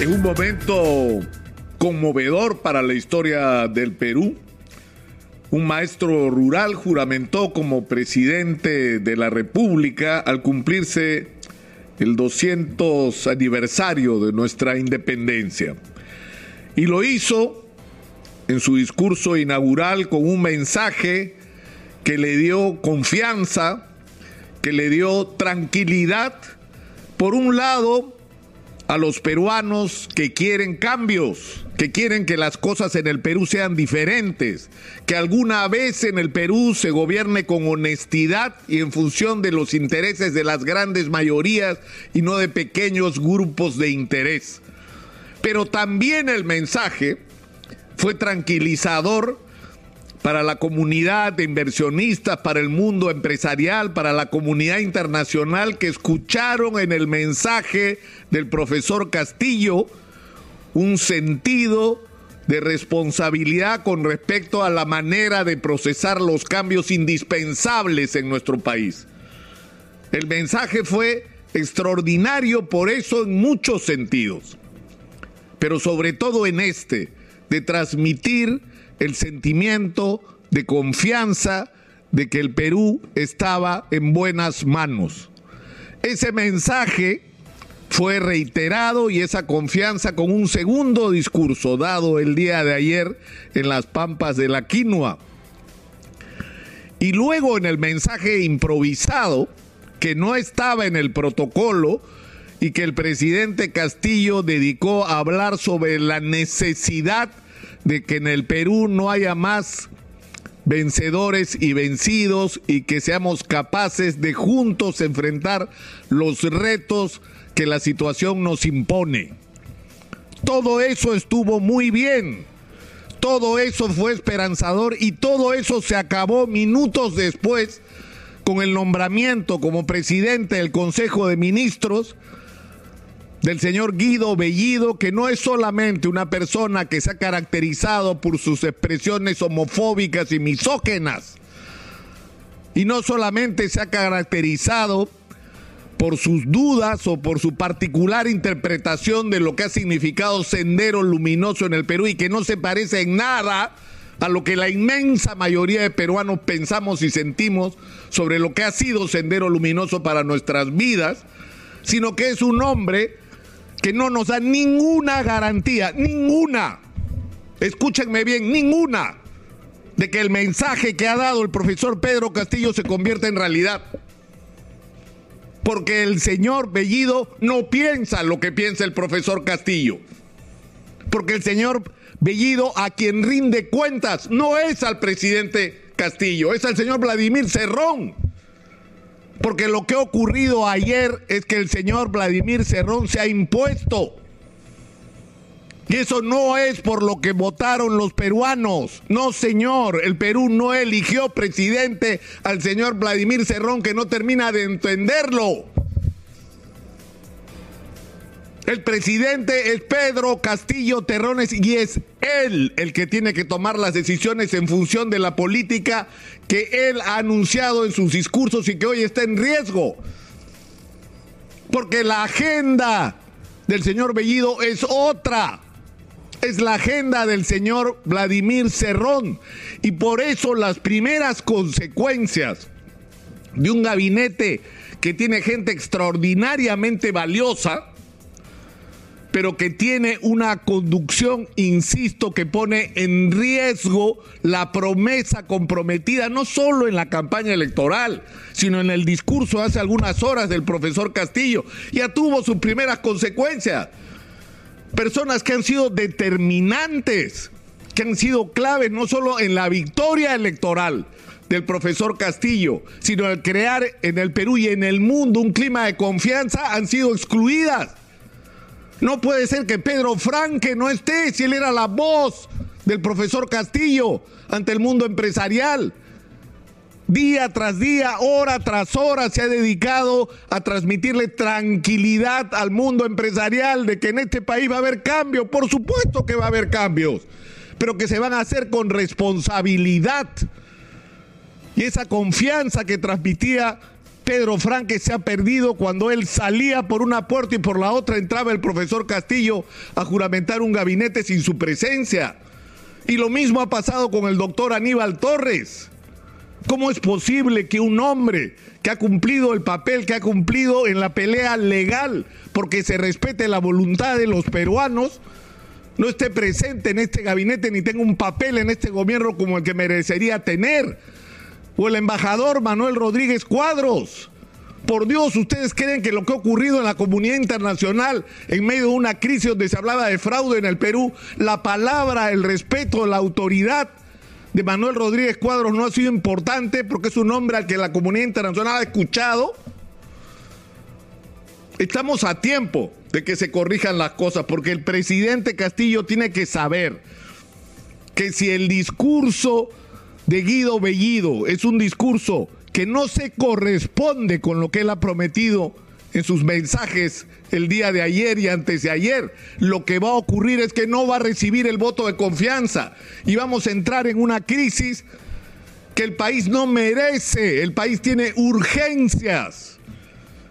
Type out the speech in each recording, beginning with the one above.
En un momento conmovedor para la historia del Perú, un maestro rural juramentó como presidente de la República al cumplirse el 200 aniversario de nuestra independencia. Y lo hizo en su discurso inaugural con un mensaje que le dio confianza, que le dio tranquilidad, por un lado, a los peruanos que quieren cambios, que quieren que las cosas en el Perú sean diferentes, que alguna vez en el Perú se gobierne con honestidad y en función de los intereses de las grandes mayorías y no de pequeños grupos de interés. Pero también el mensaje fue tranquilizador para la comunidad de inversionistas, para el mundo empresarial, para la comunidad internacional que escucharon en el mensaje del profesor Castillo un sentido de responsabilidad con respecto a la manera de procesar los cambios indispensables en nuestro país. El mensaje fue extraordinario por eso en muchos sentidos, pero sobre todo en este, de transmitir el sentimiento de confianza de que el Perú estaba en buenas manos. Ese mensaje fue reiterado y esa confianza con un segundo discurso dado el día de ayer en las pampas de la quinoa. Y luego en el mensaje improvisado, que no estaba en el protocolo y que el presidente Castillo dedicó a hablar sobre la necesidad de que en el Perú no haya más vencedores y vencidos y que seamos capaces de juntos enfrentar los retos que la situación nos impone. Todo eso estuvo muy bien. Todo eso fue esperanzador y todo eso se acabó minutos después con el nombramiento como presidente del Consejo de Ministros del señor Guido Bellido, que no es solamente una persona que se ha caracterizado por sus expresiones homofóbicas y misógenas, y no solamente se ha caracterizado por sus dudas o por su particular interpretación de lo que ha significado Sendero Luminoso en el Perú y que no se parece en nada a lo que la inmensa mayoría de peruanos pensamos y sentimos sobre lo que ha sido Sendero Luminoso para nuestras vidas, sino que es un hombre que no nos da ninguna garantía, ninguna, escúchenme bien, ninguna, de que el mensaje que ha dado el profesor Pedro Castillo se convierta en realidad. Porque el señor Bellido no piensa lo que piensa el profesor Castillo. Porque el señor Bellido a quien rinde cuentas no es al presidente Castillo, es al señor Vladimir Cerrón porque lo que ha ocurrido ayer es que el señor Vladimir Cerrón se ha impuesto. Y eso no es por lo que votaron los peruanos. No, señor, el Perú no eligió presidente al señor Vladimir Cerrón que no termina de entenderlo. El presidente es Pedro Castillo Terrones y es él el que tiene que tomar las decisiones en función de la política que él ha anunciado en sus discursos y que hoy está en riesgo. Porque la agenda del señor Bellido es otra. Es la agenda del señor Vladimir Cerrón. Y por eso las primeras consecuencias de un gabinete que tiene gente extraordinariamente valiosa, pero que tiene una conducción, insisto, que pone en riesgo la promesa comprometida no solo en la campaña electoral, sino en el discurso hace algunas horas del profesor Castillo. Ya tuvo sus primeras consecuencias. Personas que han sido determinantes, que han sido claves no solo en la victoria electoral, del profesor Castillo, sino al crear en el Perú y en el mundo un clima de confianza, han sido excluidas. No puede ser que Pedro Franque no esté si él era la voz del profesor Castillo ante el mundo empresarial. Día tras día, hora tras hora se ha dedicado a transmitirle tranquilidad al mundo empresarial de que en este país va a haber cambios. Por supuesto que va a haber cambios, pero que se van a hacer con responsabilidad. Y esa confianza que transmitía Pedro Franque se ha perdido cuando él salía por una puerta y por la otra entraba el profesor Castillo a juramentar un gabinete sin su presencia. Y lo mismo ha pasado con el doctor Aníbal Torres. ¿Cómo es posible que un hombre que ha cumplido el papel que ha cumplido en la pelea legal porque se respete la voluntad de los peruanos no esté presente en este gabinete ni tenga un papel en este gobierno como el que merecería tener? O el embajador Manuel Rodríguez Cuadros. Por Dios, ¿ustedes creen que lo que ha ocurrido en la comunidad internacional en medio de una crisis donde se hablaba de fraude en el Perú, la palabra, el respeto, la autoridad de Manuel Rodríguez Cuadros no ha sido importante porque es un hombre al que la comunidad internacional ha escuchado. Estamos a tiempo de que se corrijan las cosas porque el presidente Castillo tiene que saber que si el discurso de Guido Bellido es un discurso que no se corresponde con lo que él ha prometido en sus mensajes el día de ayer y antes de ayer, lo que va a ocurrir es que no va a recibir el voto de confianza y vamos a entrar en una crisis que el país no merece. El país tiene urgencias.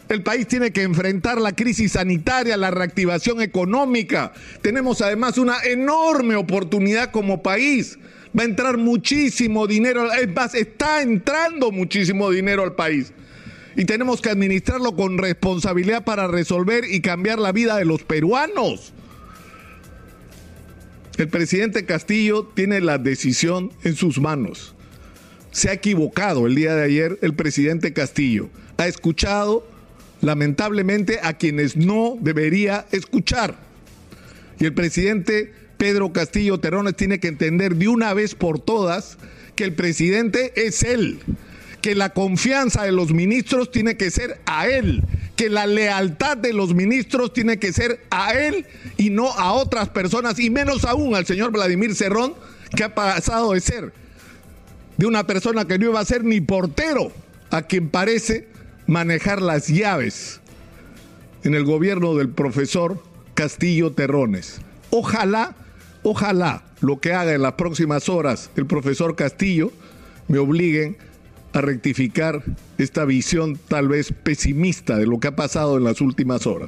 El país tiene que enfrentar la crisis sanitaria, la reactivación económica. Tenemos además una enorme oportunidad como país. Va a entrar muchísimo dinero, es más, está entrando muchísimo dinero al país y tenemos que administrarlo con responsabilidad para resolver y cambiar la vida de los peruanos. El presidente Castillo tiene la decisión en sus manos. Se ha equivocado el día de ayer el presidente Castillo. Ha escuchado lamentablemente a quienes no debería escuchar. Y el presidente Pedro Castillo Terrones tiene que entender de una vez por todas que el presidente es él que la confianza de los ministros tiene que ser a él, que la lealtad de los ministros tiene que ser a él y no a otras personas, y menos aún al señor Vladimir Cerrón, que ha pasado de ser de una persona que no iba a ser ni portero, a quien parece manejar las llaves en el gobierno del profesor Castillo Terrones. Ojalá, ojalá lo que haga en las próximas horas el profesor Castillo me obliguen a rectificar esta visión tal vez pesimista de lo que ha pasado en las últimas horas.